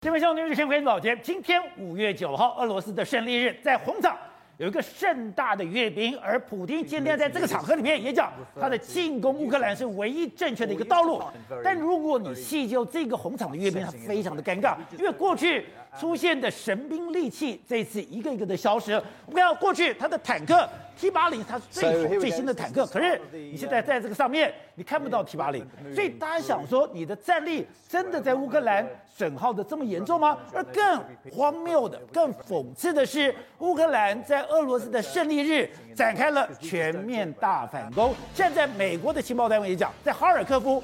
这位兄弟们，先回保洁。今天五月九号，俄罗斯的胜利日，在红场有一个盛大的阅兵，而普京今天在这个场合里面也讲，他的进攻乌克兰是唯一正确的一个道路。但如果你细究这个红场的阅兵，它非常的尴尬，因为过去出现的神兵利器，这次一个一个的消失。我们看到过去他的坦克。T 八零它是最最新的坦克，可是你现在在这个上面你看不到 T 八零，所以大家想说你的战力真的在乌克兰损耗的这么严重吗？而更荒谬的、更讽刺的是，乌克兰在俄罗斯的胜利日展开了全面大反攻。现在美国的情报单位也讲，在哈尔科夫，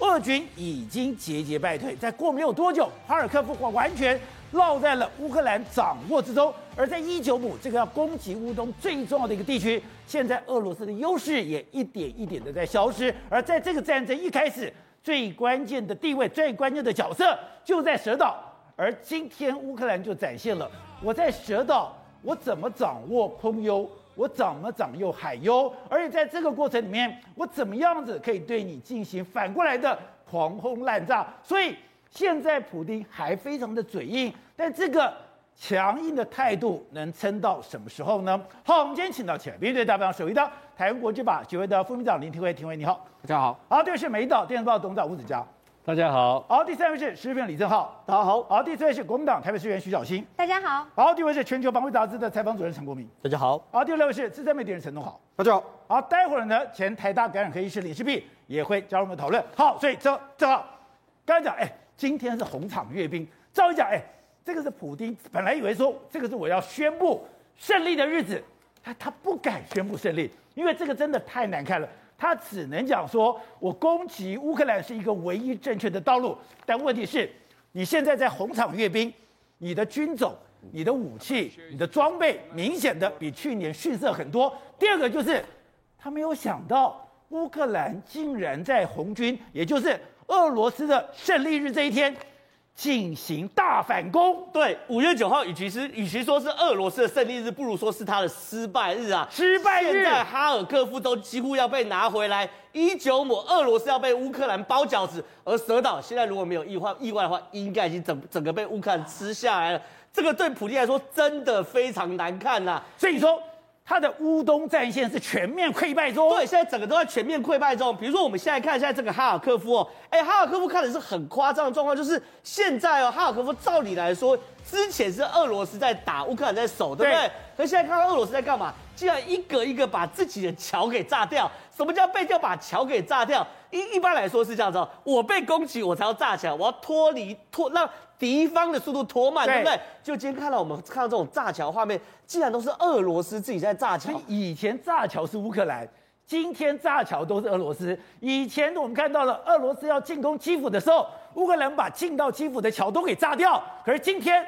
俄军已经节节败退，在过没有多久，哈尔科夫完全。落在了乌克兰掌握之中，而在伊久姆这个要攻击乌东最重要的一个地区，现在俄罗斯的优势也一点一点的在消失。而在这个战争一开始，最关键的地位、最关键的角色就在蛇岛。而今天乌克兰就展现了我在蛇岛，我怎么掌握空优，我怎么掌握海优，而且在这个过程里面，我怎么样子可以对你进行反过来的狂轰滥炸。所以。现在普丁还非常的嘴硬，但这个强硬的态度能撑到什么时候呢？好，我们今天请到前面对代表首位的台湾国际法学会的副秘书长林庭辉，庭辉你好，大家好。好，第二位是美丽岛电视报董事长吴子嘉，大家好。好，第三位是时事评论李正浩，大家好。好，第四位是国民党台北市议员徐小新，大家好。好，第五位是全球防卫杂志的采访主任陈国明，大家好。好，第六位是资深媒体人陈东豪，大家好。好，待会儿呢，前台大感染科医师李世璧也会加入我们讨论。好，所以这正好刚才讲，哎。今天是红场阅兵，照理讲，哎，这个是普丁本来以为说这个是我要宣布胜利的日子，他他不敢宣布胜利，因为这个真的太难看了，他只能讲说我攻击乌克兰是一个唯一正确的道路。但问题是，你现在在红场阅兵，你的军种、你的武器、你的装备明显的比去年逊色很多。第二个就是他没有想到乌克兰竟然在红军，也就是。俄罗斯的胜利日这一天进行大反攻，对，五月九号，与其是与其说是俄罗斯的胜利日，不如说是他的失败日啊！失败日，现在哈尔科夫都几乎要被拿回来，伊久姆，俄罗斯要被乌克兰包饺子，而蛇岛现在如果没有意外意外的话，应该已经整整个被乌克兰吃下来了。这个对普京来说真的非常难看呐、啊，所以说。他的乌东战线是全面溃败中，对，现在整个都在全面溃败中。比如说，我们现在看一下这个哈尔科夫哦，哎，哈尔科夫看的是很夸张的状况，就是现在哦，哈尔科夫照理来说，之前是俄罗斯在打，乌克兰在守，对不对？可现在看到俄罗斯在干嘛？竟然一个一个把自己的桥给炸掉。什么叫被叫把桥给炸掉？一一般来说是这样子哦，我被攻击我才要炸起来，我要脱离脱让。敌方的速度拖慢，对不对？就今天看到我们看到这种炸桥画面，竟然都是俄罗斯自己在炸桥。以前炸桥是乌克兰，今天炸桥都是俄罗斯。以前我们看到了俄罗斯要进攻基辅的时候，乌克兰把进到基辅的桥都给炸掉。可是今天，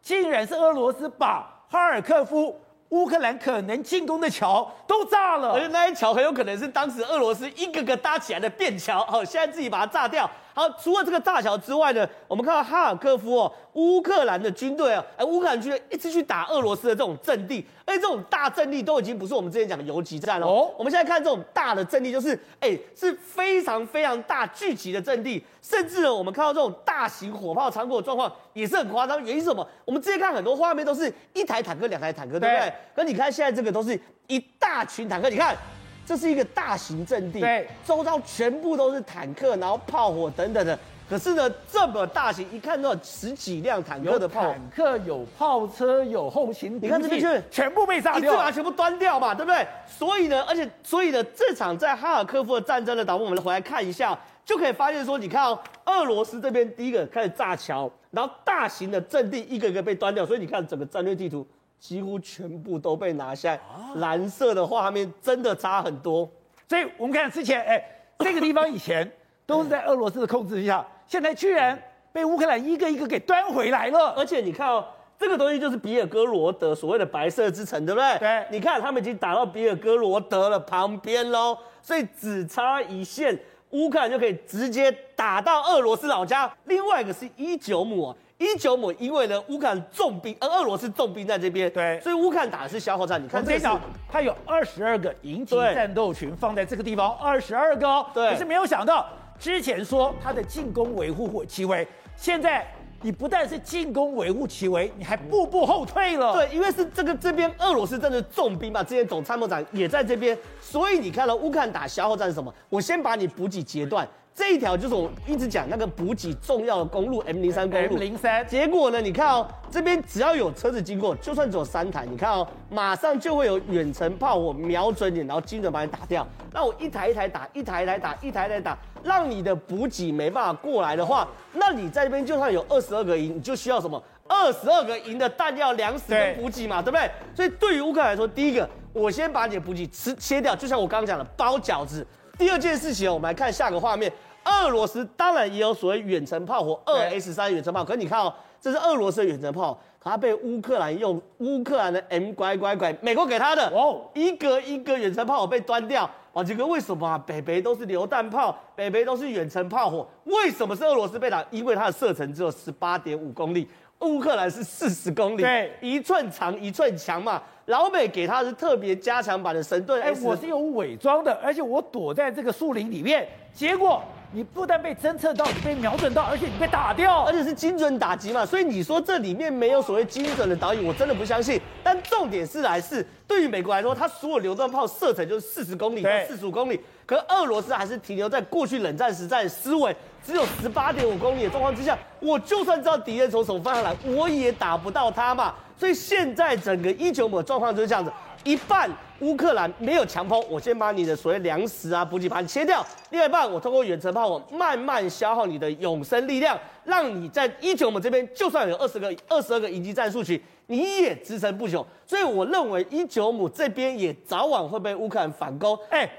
竟然是俄罗斯把哈尔科夫。乌克兰可能进攻的桥都炸了，而且那些桥很有可能是当时俄罗斯一个个搭起来的便桥，好，现在自己把它炸掉。好，除了这个大桥之外呢，我们看到哈尔科夫哦，乌克兰的军队啊，哎，乌克兰军队一直去打俄罗斯的这种阵地，而且这种大阵地都已经不是我们之前讲的游击战了。哦，我们现在看这种大的阵地，就是哎，是非常非常大聚集的阵地，甚至呢，我们看到这种大型火炮仓库的状况也是很夸张。原因是什么？我们之前看很多画面都是一台坦克、两台坦克，对不？对可你看现在这个都是一大群坦克，你看这是一个大型阵地，对，周遭全部都是坦克，然后炮火等等的。可是呢，这么大型，一看到十几辆坦克的炮，坦克有炮车有后勤，你看这边就是全部被炸掉，一次把它全部端掉嘛，对不对？所以呢，而且所以呢，这场在哈尔科夫的战争呢导播，我们回来看一下，就可以发现说，你看哦，俄罗斯这边第一个开始炸桥，然后大型的阵地一个一个被端掉，所以你看整个战略地图。几乎全部都被拿下，蓝色的画面真的差很多。所以我们看之前，哎，这个地方以前都是在俄罗斯的控制之下，现在居然被乌克兰一个一个给端回来了。而且你看哦，这个东西就是比尔哥罗德所谓的白色之城，对不对？对。你看他们已经打到比尔哥罗德了旁边喽，所以只差一线，乌克兰就可以直接打到俄罗斯老家。另外一个是伊久姆啊。伊久姆，因为呢，乌克兰重兵，而俄罗斯重兵在这边，对，所以乌克兰打的是消耗战。你看这场，他有二十二个营级战斗群放在这个地方，二十二个哦。对，可是没有想到，之前说他的进攻维护火器位，现在你不但是进攻维护其为，你还步步后退了。对，因为是这个这边俄罗斯真的重兵嘛，之前总参谋长也在这边，所以你看到乌克兰打消耗战是什么？我先把你补给截断。这一条就是我一直讲那个补给重要的公路 M 零三公路。M 零三，结果呢？你看哦，这边只要有车子经过，就算只有三台，你看哦，马上就会有远程炮火瞄准你，然后精准把你打掉。那我一台一台打，一台一台打，一台一台打，让你的补给没办法过来的话，那你在这边就算有二十二个营，你就需要什么？二十二个营的弹药、粮食跟补给嘛，对，对不对？所以对于乌克兰来说，第一个，我先把你的补给吃切掉，就像我刚刚讲的包饺子。第二件事情哦，我们来看下个画面。俄罗斯当然也有所谓远程炮火，二 S 三远程炮。可是你看哦，这是俄罗斯的远程炮，可它被乌克兰用乌克兰的 M 拐拐拐，美国给他的哦，一个一个远程炮火被端掉。啊，这个为什么啊？北北都是榴弹炮，北北都是远程炮火，为什么是俄罗斯被打？因为它的射程只有十八点五公里，乌克兰是四十公里，对，一寸长一寸强嘛。老美给他是特别加强版的神盾，哎，我是有伪装的，而且我躲在这个树林里面，结果。你不但被侦测到，你被瞄准到，而且你被打掉，而且是精准打击嘛。所以你说这里面没有所谓精准的导引，我真的不相信。但重点是来是，对于美国来说，它所有榴弹炮射程就是四十公里到四十五公里，可是俄罗斯还是停留在过去冷战时代的思维，只有十八点五公里的状况之下，我就算知道敌人从什么方向来，我也打不到他嘛。所以现在整个一九五的状况就是这样子。一半乌克兰没有强攻，我先把你的所谓粮食啊补给盘切掉；另外一半我通过远程炮火慢慢消耗你的永生力量，让你在一九五这边就算有二十个、二十二个营级战术群，你也支撑不久。所以我认为一九五这边也早晚会被乌克兰反攻。哎，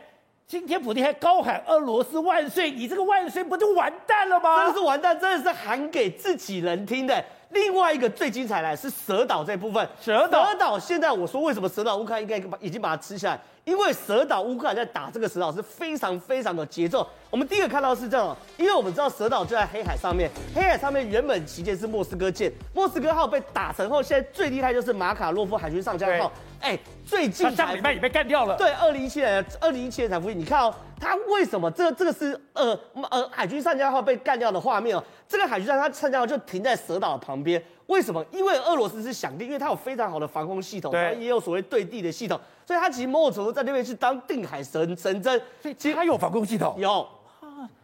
今天普丁还高喊俄罗斯万岁，你这个万岁不就完蛋了吗？真的是完蛋，真的是喊给自己人听的。另外一个最精彩的是蛇岛这部分，蛇岛，蛇岛现在我说为什么蛇岛乌克兰应该把已经把它吃下来，因为蛇岛乌克兰在打这个蛇岛是非常非常的节奏。我们第一个看到是这样，因为我们知道蛇岛就在黑海上面，黑海上面原本旗舰是莫斯科舰，莫斯科号被打沉后，现在最厉害就是马卡洛夫海军上将号。哎，最近上礼拜也被干掉了。对，二零一七年，二零一七年才服役。你看哦，他为什么这个这个是呃呃海军上将号被干掉的画面哦？这个海军上它上将号就停在蛇岛旁边。为什么？因为俄罗斯是想定，因为它有非常好的防空系统，它也有所谓对地的系统，所以它其实某种程度在那边是当定海神神针。所以其实它有防空系统，有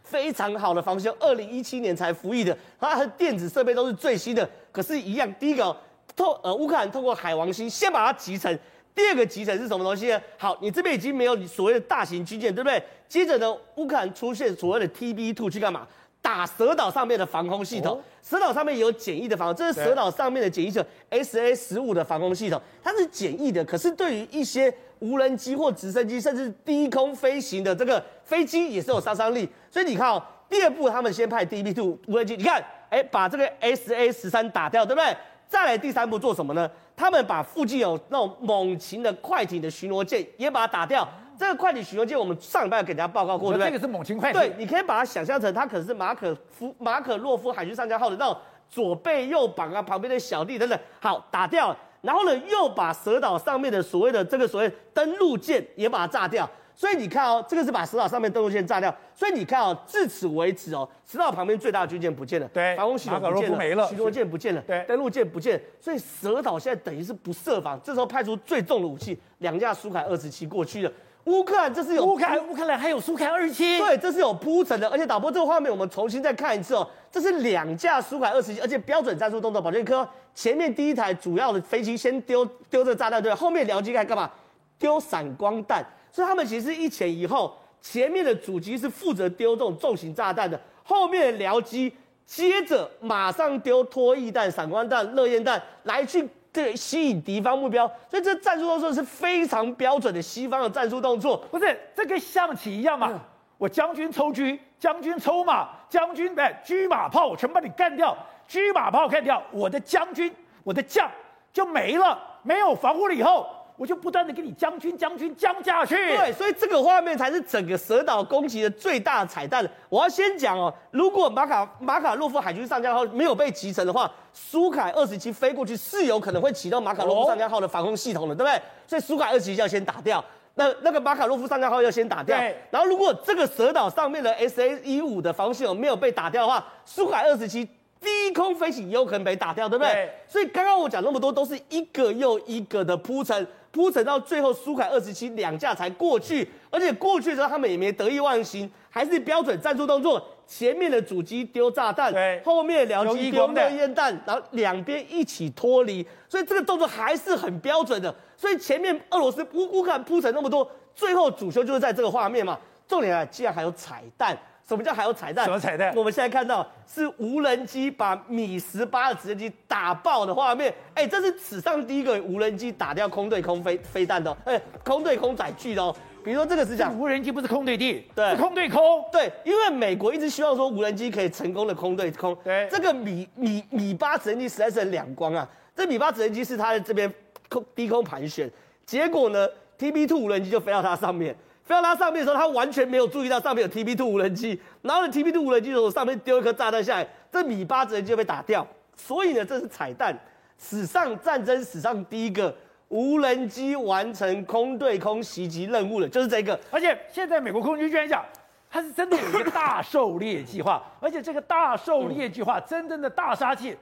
非常好的防空。二零一七年才服役的，它的电子设备都是最新的。可是，一样，第一个透呃乌克兰透过海王星先把它集成。第二个集成是什么东西呢？好，你这边已经没有所谓的大型军舰，对不对？接着呢，乌克兰出现所谓的 TB2 去干嘛？打蛇岛上面的防空系统。哦、蛇岛上面有简易的防空，这是蛇岛上面的简易的 SA 十五的防空系统，它是简易的，可是对于一些无人机或直升机，甚至低空飞行的这个飞机也是有杀伤力。所以你看哦，第二步他们先派 TB2 无人机，你看，哎，把这个 SA 十三打掉，对不对？再来第三步做什么呢？他们把附近有那种猛禽的快艇的巡逻舰也把它打掉。这个快艇巡逻舰我们上礼拜给大家报告过，对不对？这个是猛禽快艇。对，你可以把它想象成它可能是马可夫马可洛夫海军上将号的那种左背右膀啊，旁边的小弟等等。好，打掉。然后呢，又把蛇岛上面的所谓的这个所谓登陆舰也把它炸掉。所以你看哦，这个是把蛇岛上面登陆舰炸掉。所以你看哦，至此为止哦，蛇岛旁边最大的军舰不见了，对，防空系统不见了，没了，巡逻舰不见了，对，登陆舰不见。所以蛇岛现在等于是不设防，这时候派出最重的武器，两架苏凯二十七过去了。乌克兰这是有乌克兰，乌克兰还有苏凯二十七，对，这是有铺陈的。而且导播这个画面我们重新再看一次哦，这是两架苏凯二十七，而且标准战术动作，保健科前面第一台主要的飞机先丢丢这个炸弹，对，后面僚机该干嘛？丢闪光弹。所以他们其实一前一后，前面的主机是负责丢这种重型炸弹的，后面的僚机接着马上丢脱曳弹、闪光弹、热焰弹来去对吸引敌方目标。所以这战术动作是非常标准的西方的战术动作，不是这跟象棋一样嘛？嗯、我将军抽车，将军抽马，将军哎车马炮我全把你干掉，车马炮干掉，我的将军我的将就没了，没有防护了以后。我就不断的给你将军将军将下去，对，所以这个画面才是整个蛇岛攻击的最大的彩蛋。我要先讲哦，如果马卡马卡洛夫海军上将号没有被击沉的话，苏凯二十七飞过去是有可能会启动马卡洛夫上将号的防空系统的，对不对？所以苏凯二十七要先打掉，那那个马卡洛夫上将号要先打掉。对然后如果这个蛇岛上面的 SA 一五的防空系统没有被打掉的话，苏凯二十七低空飞行也有可能被打掉，对不对？对。所以刚刚我讲那么多，都是一个又一个的铺陈，铺陈到最后，苏凯二十七两架才过去，而且过去的时候他们也没得意忘形，还是标准战术动作。前面的主机丢炸弹，对，后面的僚机丢热烟弹，然后两边一起脱离，所以这个动作还是很标准的。所以前面俄罗斯乌乌克兰铺陈那么多，最后主修就是在这个画面嘛。重点啊，竟然还有彩蛋。什么叫还有彩蛋？什么彩蛋？我们现在看到是无人机把米十八的直升机打爆的画面。哎，这是史上第一个无人机打掉空对空飞飞弹的，哎，空对空载具的哦。比如说这个是讲无人机不是空对地，对，是空对空。对，因为美国一直希望说无人机可以成功的空对空。对，这个米米米八直升机实在是很两光啊。这米八直升机是它的这边空低空盘旋，结果呢，TB two 无人机就飞到它上面。飞到它上面的时候，他完全没有注意到上面有 TB2 无人机，然后呢，TB2 无人机的时候上面丢一颗炸弹下来，这米八直升机就被打掉。所以呢，这是彩蛋，史上战争史上第一个无人机完成空对空袭击任务的，就是这个。而且现在美国空军居然讲，它是真的有一个大狩猎计划，而且这个大狩猎计划真正的大杀器。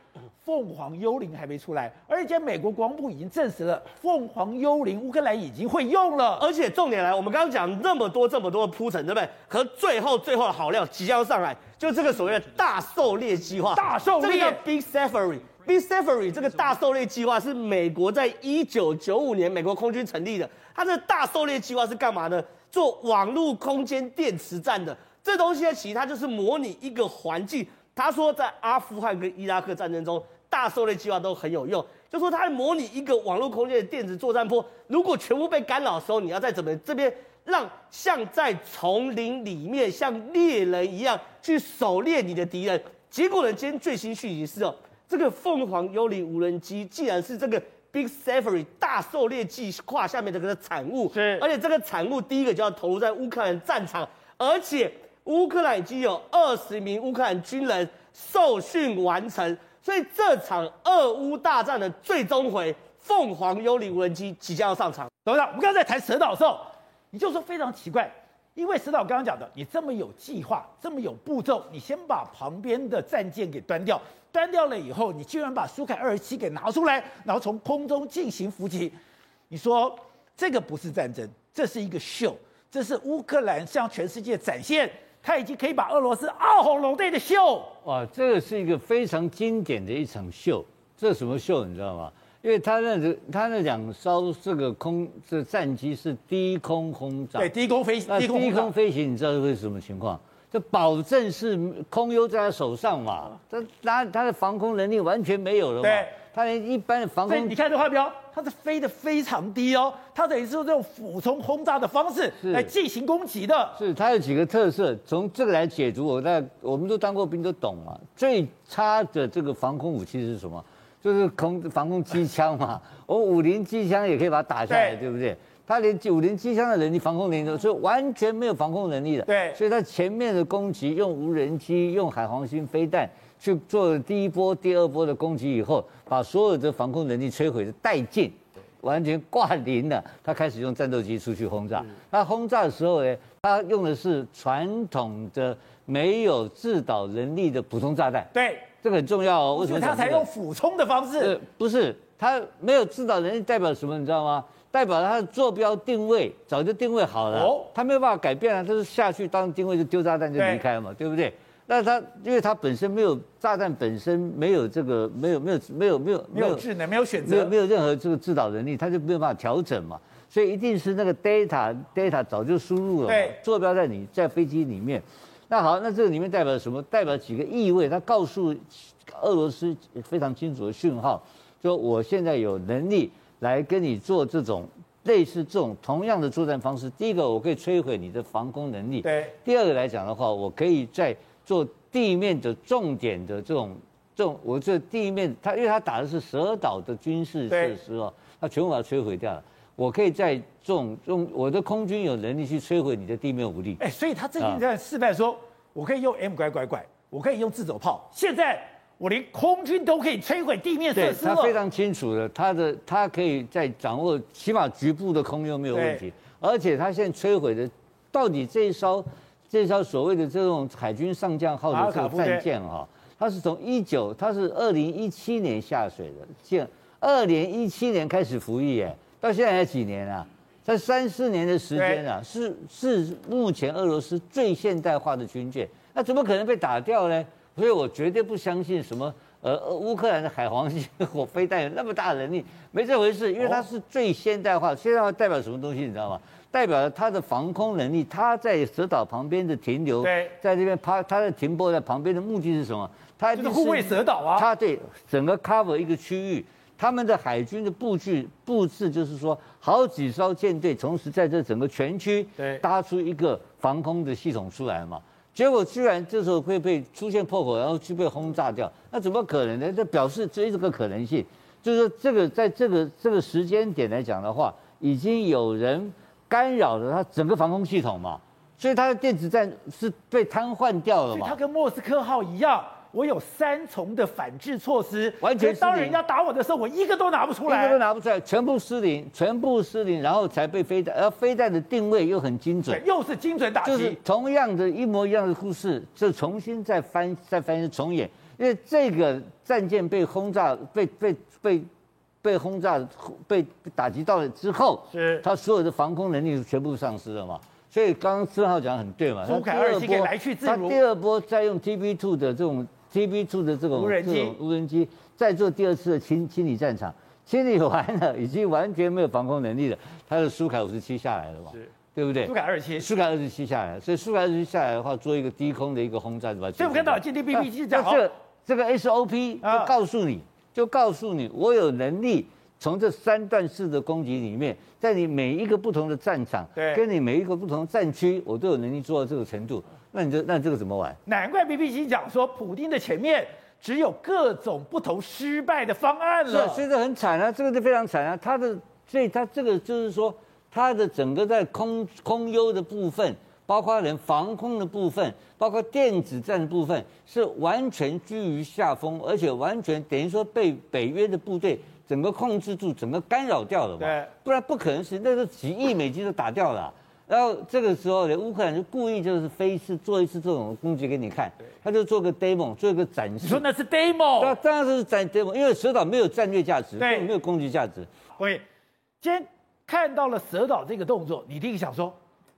凤凰幽灵还没出来，而且美国国防部已经证实了凤凰幽灵乌克兰已经会用了，而且重点来，我们刚刚讲那么多这么多的铺陈，对不对？可最后最后的好料即将上来，就这个所谓的大狩猎计划。大狩猎，这个叫 Big Safari。Big Safari 这个大狩猎计划是美国在一九九五年美国空军成立的。它这个大狩猎计划是干嘛呢？做网络空间电磁战的。这东西呢，其实它就是模拟一个环境。他说在阿富汗跟伊拉克战争中。大狩猎计划都很有用，就说它模拟一个网络空间的电子作战波，如果全部被干扰的时候，你要在怎么这边让像在丛林里面像猎人一样去狩猎你的敌人。结果呢，今天最新讯息是哦，这个凤凰幽灵无人机竟然是这个 Big Safari 大狩猎计划下面这个产物，是，而且这个产物第一个就要投入在乌克兰战场，而且乌克兰已经有二十名乌克兰军人受训完成。所以这场俄乌大战的最终回，凤凰幽灵无人机即将要上场。董事长，我们刚才在谈蛇岛的时候，你就说非常奇怪，因为蛇岛刚刚讲的，你这么有计划，这么有步骤，你先把旁边的战舰给端掉，端掉了以后，你居然把苏凯二十七给拿出来，然后从空中进行伏击。你说这个不是战争，这是一个秀，这是乌克兰向全世界展现。他已经可以把俄罗斯傲吼拢对的秀哇，这个是一个非常经典的一场秀。这什么秀你知道吗？因为他那个他那两艘这个空这战机是低空轰炸，对，低空飞那低空飞行，你知道是为什么情况？就保证是空优在他手上嘛，他他他的防空能力完全没有了嘛。对。他连一般的防空，你看这画标，它是飞得非常低哦，它等于是用这种俯冲轰炸的方式来进行攻击的。是它有几个特色，从这个来解读，我在我们都当过兵都懂嘛。最差的这个防空武器是什么？就是空防空机枪嘛。我五零机枪也可以把它打下来，对，对不对？它连五零机枪的能力、防空能力都是完全没有防空能力的。对，所以它前面的攻击用无人机、用海皇星飞弹。去做第一波、第二波的攻击以后，把所有的防空能力摧毁的殆尽，完全挂零了。他开始用战斗机出去轰炸。他轰炸的时候呢，他用的是传统的没有制导能力的普通炸弹。对，这个很重要哦。为什么他才用俯冲的方式？呃，不是，他没有制导能力代表什么？你知道吗？代表他的坐标定位早就定位好了，哦、他没有办法改变啊。他是下去当定位就丢炸弹就离开了嘛，对，对不对？那它，因为它本身没有炸弹，本身没有这个，没有没有没有没有没有智能，没有选择，没有没有任何这个制导能力，它就没有办法调整嘛。所以一定是那个 data data 早就输入了，对，坐标在你在飞机里面。那好，那这个里面代表什么？代表几个意味？它告诉俄罗斯非常清楚的讯号，说我现在有能力来跟你做这种类似这种同样的作战方式。第一个，我可以摧毁你的防空能力；对，第二个来讲的话，我可以在做地面的重点的这种这种，我这地面，他因为他打的是蛇岛的军事设施哦，他全部把它摧毁掉了。我可以在这种用我的空军有能力去摧毁你的地面武力。哎，所以他最近在示范说，我可以用 M 拐拐拐，我可以用自走炮。现在我连空军都可以摧毁地面设施了。他非常清楚的，他的他可以在掌握起码局部的空优没有问题，而且他现在摧毁的到底这一艘。这艘所谓的这种海军上将号的这个战舰哈，它是从一九，它是二零一七年下水的，建二零一七年开始服役，哎，到现在才几年啊？才三四年的时间啊，是是目前俄罗斯最现代化的军舰，那怎么可能被打掉呢？所以我绝对不相信什么呃乌克兰的海皇星火飞弹有那么大的能力，没这回事，因为它是最现代化。现代化代表什么东西，你知道吗？代表了它的防空能力。它在蛇岛旁边的停留，在这边趴它的停泊在旁边的目的是什么？它就是护卫蛇岛啊。它对整个 cover 一个区域，他们的海军的布局布置就是说，好几艘舰队同时在这整个全区搭出一个防空的系统出来嘛。结果居然这时候会被出现破口，然后就被轰炸掉，那怎么可能呢？这表示这这个可能性，就是说这个在这个这个时间点来讲的话，已经有人干扰了它整个防空系统嘛，所以它的电子战是被瘫痪掉了嘛。它跟莫斯科号一样。我有三重的反制措施，完全当人家打我的时候，我一个都拿不出来，一个都拿不出来，全部失灵，全部失灵，然后才被飞弹，而飞弹的定位又很精准，又是精准打击，就是同样的一模一样的故事，就重新再翻再翻重演，因为这个战舰被轰炸，被被被被轰炸，被打击到了之后，是。它所有的防空能力全部丧失了嘛。所以刚刚孙浩讲很对嘛，苏凯二七可以来去自如，他第二波再用 TB two 的这种。TB2 的这种无人机，无人机再做第二次的清清理战场，清理完了，已经完全没有防空能力了。他的苏凯五十七下来了嘛？是，对不对？苏凯二十七，苏凯二十七下来了，所以苏凯二十七下来的话，做一个低空的一个轰炸，对吧？所以我们看到今天 B B 机讲，这这个 SOP 就告诉你，就告诉你，我有能力从这三段式的攻击里面，在你每一个不同的战场，对，跟你每一个不同的战区，我都有能力做到这个程度。那你这那这个怎么玩？难怪 BBC 讲说，普丁的前面只有各种不同失败的方案了。是，所以这很惨啊，这个就非常惨啊。他的，所以他这个就是说，他的整个在空空优的部分，包括连防空的部分，包括电子战的部分，是完全居于下风，而且完全等于说被北约的部队整个控制住，整个干扰掉了嘛。对，不然不可能是那个几亿美金都打掉了啊。然后这个时候呢，乌克兰就故意就是飞一次做一次这种攻击给你看，他就做个 demo，做一个展示。你说那是 demo？那当然是展 demo，因为蛇岛没有战略价值，对，没有攻击价值。喂，今天看到了蛇岛这个动作，你第一个想说，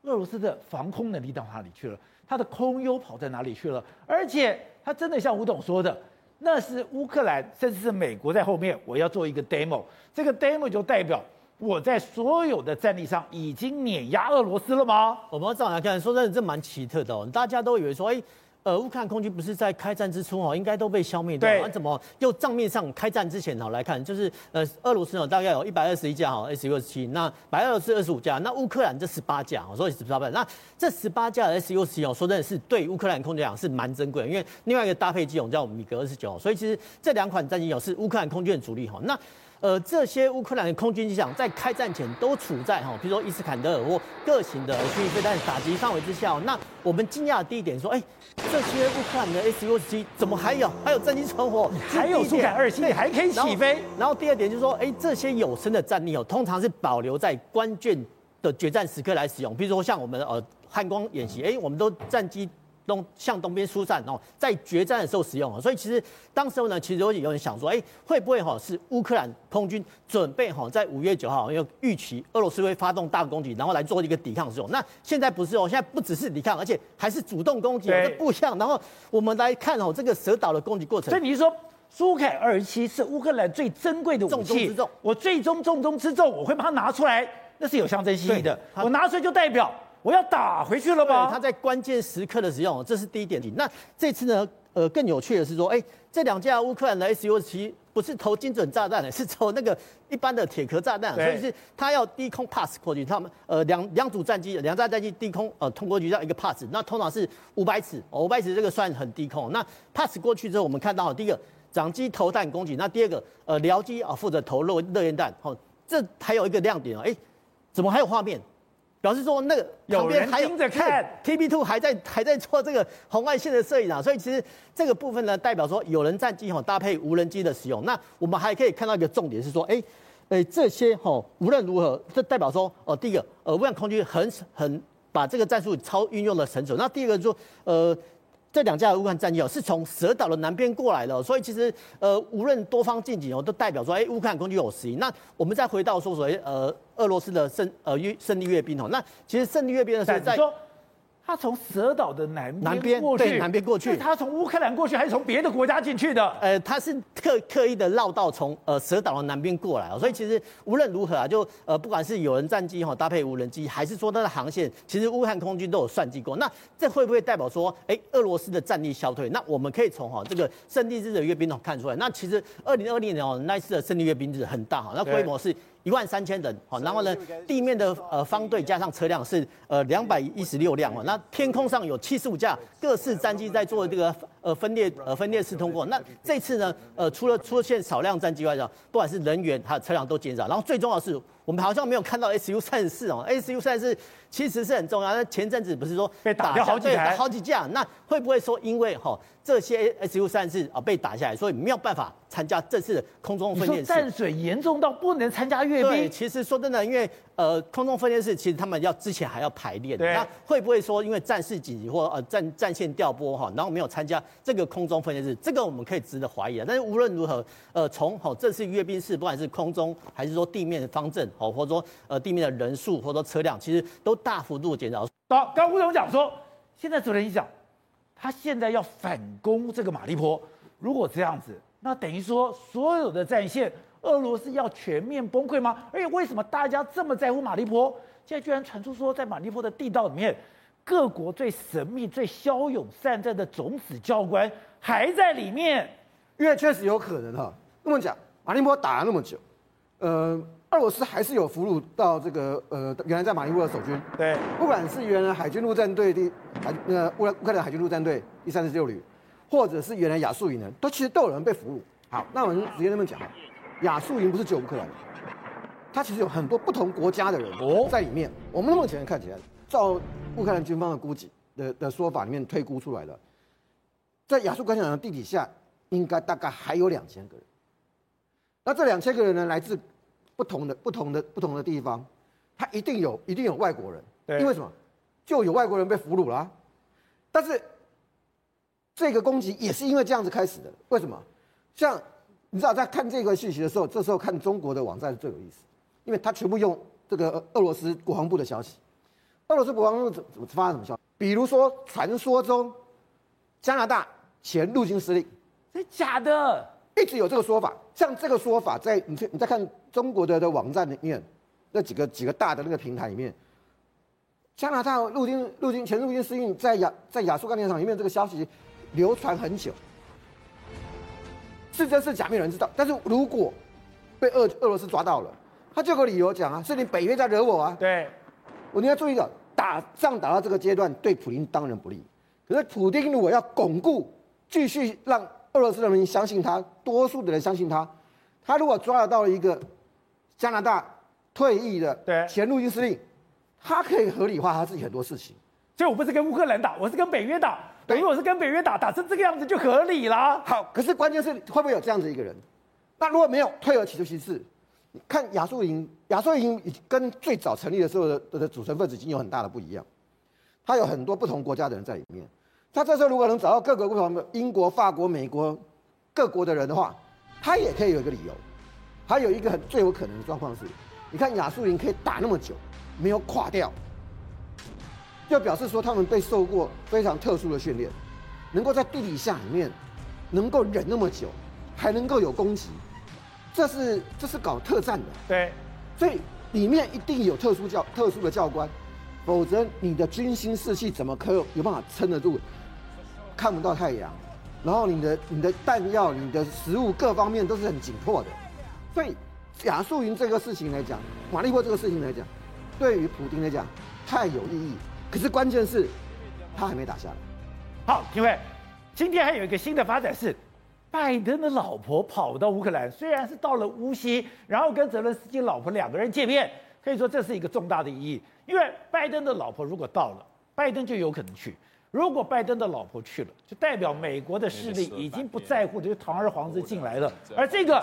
俄罗斯的防空能力到哪里去了？他的空优跑在哪里去了？而且他真的像吴董说的，那是乌克兰甚至是美国在后面，我要做一个 demo，这个 demo 就代表。我在所有的战力上已经碾压俄罗斯了吗？我们要这样来看，说真的，这蛮奇特的哦。大家都以为说，哎，呃，乌克兰空军不是在开战之初哦，应该都被消灭掉。对。怎么又账面上开战之前哦来看，就是呃，俄罗斯呢大概有一百二十一架哈 S U 二十七，那白俄罗斯二十五架，那乌克兰这十八架哦，所以十八倍。那这十八架 S U 二十七哦，说真的是对乌克兰空军来讲是蛮珍贵的，因为另外一个搭配机种叫米格二十九，所以其实这两款战机哦是乌克兰空军的主力哈。那呃，这些乌克兰的空军机场在开战前都处在哈，比如说伊斯坎德尔或各型的巡弋飞弹打击范围之下。那我们惊讶的第一点说，哎，这些乌克兰的 S U 二十七怎么还有还有战机存活，还有苏凯二七，还可以起飞然。然后第二点就是说，哎，这些有生的战力哦，通常是保留在关键的决战时刻来使用，比如说像我们呃汉光演习，哎，我们都战机。东向东边疏散哦，在决战的时候使用哦，所以其实当时候呢，其实有有人想说，哎，会不会哈是乌克兰空军准备哈在五月九号因为预期俄罗斯会发动大攻击，然后来做一个抵抗使用。那现在不是哦，现在不只是抵抗，而且还是主动攻击，这不一样。然后我们来看哦，这个蛇岛的攻击过程。所以你是说，苏凯二十七是乌克兰最珍贵的武器，重中之重。我最终重中之重，我会把它拿出来，那是有象征意义的。我拿出来就代表。我要打回去了吗？他在关键时刻的使用，这是第一点。那这次呢？呃，更有趣的是说，哎，这两架乌克兰的 Su 七不是投精准炸弹的，是投那个一般的铁壳炸弹，所以是它要低空 pass 过去。他们呃两两组战机，两架战机低空呃通过去叫一个 pass，那通常是五百尺，五百尺这个算很低空。那 pass 过去之后，我们看到第一个掌机投弹攻击，那第二个呃僚机啊负责投热热焰弹。好，这还有一个亮点哦，哎，怎么还有画面？表示说那个旁边还盯着看 TB2 还在还在做这个红外线的摄影啊，所以其实这个部分呢，代表说有人战机哈搭配无人机的使用。那我们还可以看到一个重点是说，哎哎这些吼无论如何，这代表说哦，第一个呃，乌克兰空军很很把这个战术超运用的成熟。那第二个就呃。这两架乌克兰战机哦，是从蛇岛的南边过来的，所以其实呃，无论多方进警哦，都代表说，哎，乌克兰空军有实力。那我们再回到说，所谓呃，俄罗斯的胜呃阅胜利阅兵哦，那其实胜利阅兵的时候在。他从蛇岛的南南边过去，对，南边过去。他从乌克兰过去，还是从别的国家进去的？呃，他是刻刻意的绕道从呃蛇岛的南边过来哦。所以其实无论如何啊，就呃不管是有人战机哈搭配无人机，还是说它的航线，其实乌克兰空军都有算计过。那这会不会代表说，哎，俄罗斯的战力消退？那我们可以从哈这个胜利日的阅兵哦看出来。那其实二零二零年哦那一次的胜利阅兵日很大哈，那规模是。一万三千人，好，然后呢，地面的呃方队加上车辆是呃两百一十六辆哦，那天空上有七十五架各式战机在做这个呃分裂呃分裂式通过。那这次呢，呃除了出现少量战机外，不管是人员还有车辆都减少。然后最重要的是，我们好像没有看到 SU 三十四哦，SU 三十四其实是很重要。那前阵子不是说被打掉好几台，好几架，那会不会说因为哈？这些 SU 三十四啊被打下来，所以没有办法参加这次的空中训练。你说战水严重到不能参加阅兵？对，其实说真的，因为呃空中训练室其实他们要之前还要排练。对。那会不会说因为战事紧急或呃战战线调拨哈，然后没有参加这个空中训练室？这个我们可以值得怀疑啊。但是无论如何，呃从好这次阅兵式，不管是空中还是说地面的方阵，哦或者说呃地面的人数或者说车辆，其实都大幅度减少。好，刚吴总讲说，现在主任一讲。他现在要反攻这个马利坡，如果这样子，那等于说所有的战线，俄罗斯要全面崩溃吗？而且为什么大家这么在乎马利坡？现在居然传出说，在马利坡的地道里面，各国最神秘、最骁勇善战的种子教官还在里面，因为确实有可能哈。那么讲，马利坡打了那么久，呃。俄罗斯还是有俘虏到这个呃，原来在马利坡的守军，对，不管是原来海军陆战队第海那个乌乌克兰海军陆战队第三十六旅，或者是原来亚速营的，都其实都有人被俘虏。好，那我们直接那么讲，亚速营不是只有乌克兰，它其实有很多不同国家的人在里面。哦、我们目前看起来，照乌克兰军方的估计的的说法里面推估出来的，在亚速关卡的地底下，应该大概还有两千个人。那这两千个人呢，来自。不同的不同的不同的地方，他一定有一定有外国人，对，因为什么？就有外国人被俘虏了啊。但是这个攻击也是因为这样子开始的。为什么？像你知道，在看这个信息的时候，这时候看中国的网站是最有意思，因为他全部用这个俄罗斯国防部的消息。俄罗斯国防部怎怎么发什么消息？比如说，传说中加拿大前陆军司令，这假的？一直有这个说法。像这个说法，在你你再看。中国的的网站里面，那几个几个大的那个平台里面，加拿大陆军陆军前陆军司令在亚在亚速钢铁厂里面这个消息流传很久，是真是假没有人知道。但是如果被俄俄罗斯抓到了，他就有个理由讲啊，是你北约在惹我啊。对，我你要注意的，打仗打到这个阶段，对普京当然不利。可是普京如果要巩固，继续让俄罗斯人民相信他，多数的人相信他，他如果抓得到了一个。加拿大退役的前陆军司令，他可以合理化他自己很多事情。所以我不是跟乌克兰打，我是跟北约打。等于我是跟北约打，打成这个样子就合理啦。好，可是关键是会不会有这样子一个人？那如果没有，退而求其次，看亚速营，亚速营跟最早成立的时候的的组成分子已经有很大的不一样。他有很多不同国家的人在里面。他这时候如果能找到各个不同的英国、法国、美国各国的人的话，他也可以有一个理由。还有一个很最有可能的状况是，你看亚速营可以打那么久，没有垮掉，就表示说他们被受过非常特殊的训练，能够在地底下里面能够忍那么久，还能够有攻击，这是这是搞特战的。对，所以里面一定有特殊教特殊的教官，否则你的军心士气怎么可有有办法撑得住？看不到太阳，然后你的你的弹药、你的食物各方面都是很紧迫的。所以亚速营这个事情来讲，马利波这个事情来讲，对于普丁来讲太有意义。可是关键是，他还没打下来。好，因为，今天还有一个新的发展是，拜登的老婆跑到乌克兰，虽然是到了乌西，然后跟泽伦斯基老婆两个人见面，可以说这是一个重大的意义。因为拜登的老婆如果到了，拜登就有可能去；如果拜登的老婆去了，就代表美国的势力已经不在乎这个堂而皇之进来了，而这个。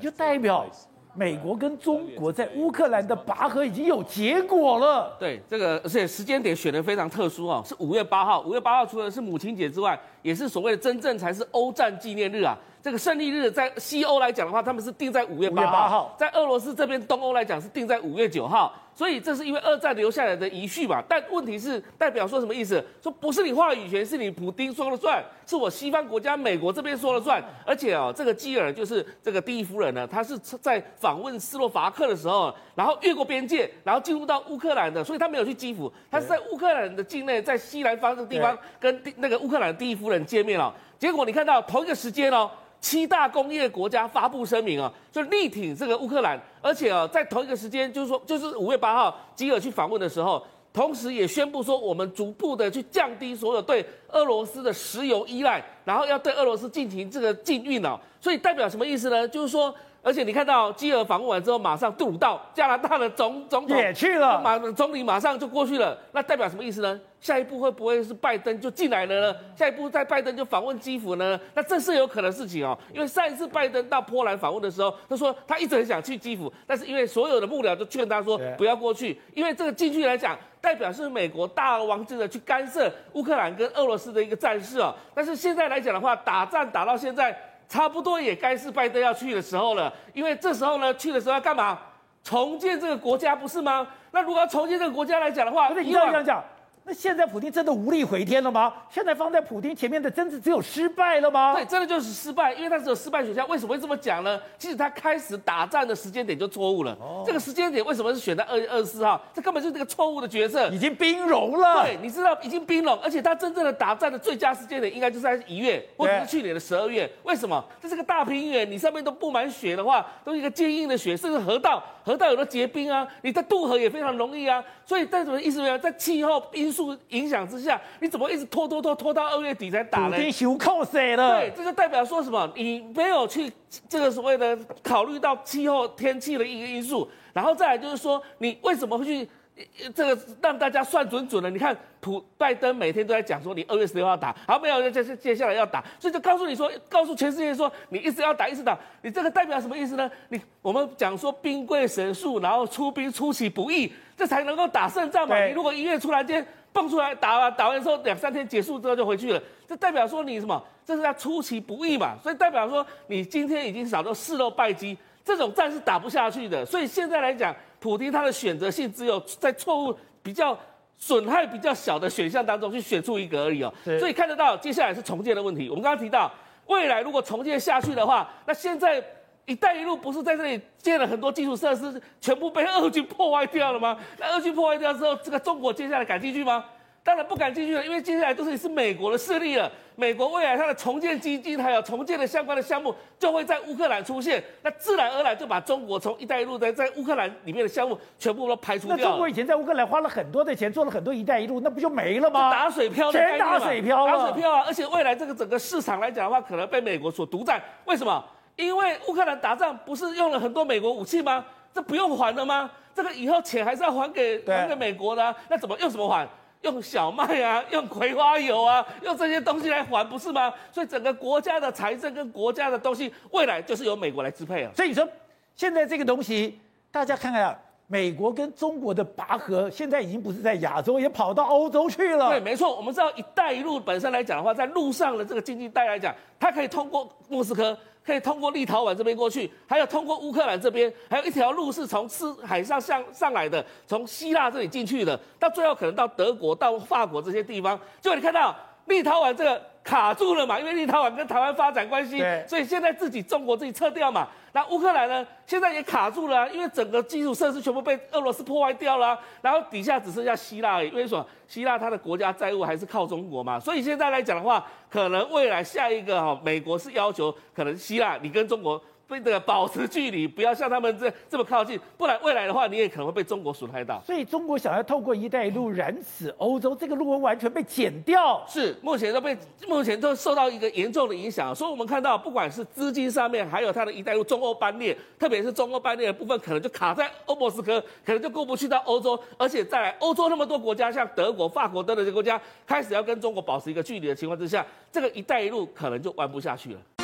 就代表美国跟中国在乌克兰的拔河已经有结果了。对，这个而且时间点选的非常特殊啊，是五月八号。五月八号除了是母亲节之外，也是所谓的真正才是欧战纪念日啊。这个胜利日在西欧来讲的话，他们是定在五月八号，号，在俄罗斯这边东欧来讲是定在五月九号，所以这是因为二战留下来的遗绪嘛。但问题是代表说什么意思？说不是你话语权，是你普丁说了算，是我西方国家美国这边说了算。而且哦，这个基尔就是这个第一夫人呢，她是在访问斯洛伐克的时候，然后越过边界，然后进入到乌克兰的，所以她没有去基辅，她是在乌克兰的境内，在西南方这个地方跟那个乌克兰第一夫人人见面了。结果你看到同一个时间哦。七大工业国家发布声明啊，就力挺这个乌克兰，而且啊，在同一个时间，就是说，就是五月八号，基尔去访问的时候，同时也宣布说，我们逐步的去降低所有对俄罗斯的石油依赖，然后要对俄罗斯进行这个禁运哦。所以代表什么意思呢？就是说。而且你看到基尔访问完之后，马上杜鲁道加拿大的总总统也去了，马总理马上就过去了。那代表什么意思呢？下一步会不会是拜登就进来了呢？下一步在拜登就访问基辅呢？那这是有可能事情哦。因为上一次拜登到波兰访问的时候，他说他一直很想去基辅，但是因为所有的幕僚都劝他说不要过去，因为这个进去来讲，代表是美国大而王之的去干涉乌克兰跟俄罗斯的一个战事哦。但是现在来讲的话，打仗打到现在。差不多也该是拜登要去的时候了，因为这时候呢，去的时候要干嘛？重建这个国家不是吗？那如果要重建这个国家来讲的话，不是你这样讲。那现在普京真的无力回天了吗？现在放在普京前面的，真的只有失败了吗？对，真的就是失败，因为他只有失败选项。为什么会这么讲呢？其实他开始打仗的时间点就错误了。哦，这个时间点为什么是选在二月二十四号？这根本就是这个错误的决策，已经冰融了。对，你知道已经冰融，而且他真正的打仗的最佳时间点应该就是在一月，或者是去年的十二月。为什么？这是个大平原，你上面都布满雪的话，都是一个坚硬的雪，甚至河道，河道有的结冰啊，你在渡河也非常容易啊。所以在什么意思没有？在气候因素影响之下，你怎么一直拖拖拖拖到二月底才打呢？已经休扣谁了？对，这就代表说什么？你没有去这个所谓的考虑到气候天气的一个因素，然后再来就是说，你为什么会去这个让大家算准准了？你看普拜登每天都在讲说，你二月十六号打，好没有？接接下来要打，所以就告诉你说，告诉全世界说，你一直要打，一直打，你这个代表什么意思呢？你我们讲说兵贵神速，然后出兵出其不意，这才能够打胜仗嘛。你如果一月突然间。蹦出来打完，打完之后两三天结束之后就回去了，这代表说你什么？这是要出其不意嘛，所以代表说你今天已经少到四漏败绩，这种战是打不下去的。所以现在来讲，普京他的选择性只有在错误比较损害比较小的选项当中去选出一个而已哦。所以看得到接下来是重建的问题。我们刚刚提到，未来如果重建下去的话，那现在。一带一路不是在这里建了很多基础设施，全部被俄军破坏掉了吗？那俄军破坏掉之后，这个中国接下来敢进去吗？当然不敢进去了，因为接下来都是是美国的势力了。美国未来它的重建基金还有重建的相关的项目就会在乌克兰出现，那自然而然就把中国从一带一路在在乌克兰里面的项目全部都排除掉。那中国以前在乌克兰花了很多的钱，做了很多一带一路，那不就没了吗？打水漂，全打水漂，打水漂啊！而且未来这个整个市场来讲的话，可能被美国所独占。为什么？因为乌克兰打仗不是用了很多美国武器吗？这不用还了吗？这个以后钱还是要还给还给美国的啊，那怎么用什么还？用小麦啊，用葵花油啊，用这些东西来还不是吗？所以整个国家的财政跟国家的东西，未来就是由美国来支配啊。所以你说现在这个东西，大家看看啊，美国跟中国的拔河，现在已经不是在亚洲，也跑到欧洲去了。对，没错。我们知道“一带一路”本身来讲的话，在路上的这个经济带来讲，它可以通过莫斯科。可以通过立陶宛这边过去，还有通过乌克兰这边，还有一条路是从斯海上上上来的，从希腊这里进去的，到最后可能到德国、到法国这些地方。就你看到立陶宛这个。卡住了嘛？因为立陶宛跟台湾发展关系，所以现在自己中国自己撤掉嘛。那乌克兰呢？现在也卡住了，因为整个基础设施全部被俄罗斯破坏掉了，然后底下只剩下希腊而已。因为什么？希腊它的国家债务还是靠中国嘛，所以现在来讲的话，可能未来下一个哈，美国是要求可能希腊你跟中国。被这个保持距离，不要像他们这这么靠近，不然未来的话，你也可能会被中国损害到。所以中国想要透过“一带一路”染指欧洲，这个路完全被剪掉。是，目前都被目前都受到一个严重的影响。所以我们看到，不管是资金上面，还有它的一带一路中欧班列，特别是中欧班列的部分，可能就卡在欧莫斯科，可能就过不去到欧洲。而且在欧洲那么多国家，像德国、法国等等这些国家，开始要跟中国保持一个距离的情况之下，这个“一带一路”可能就玩不下去了。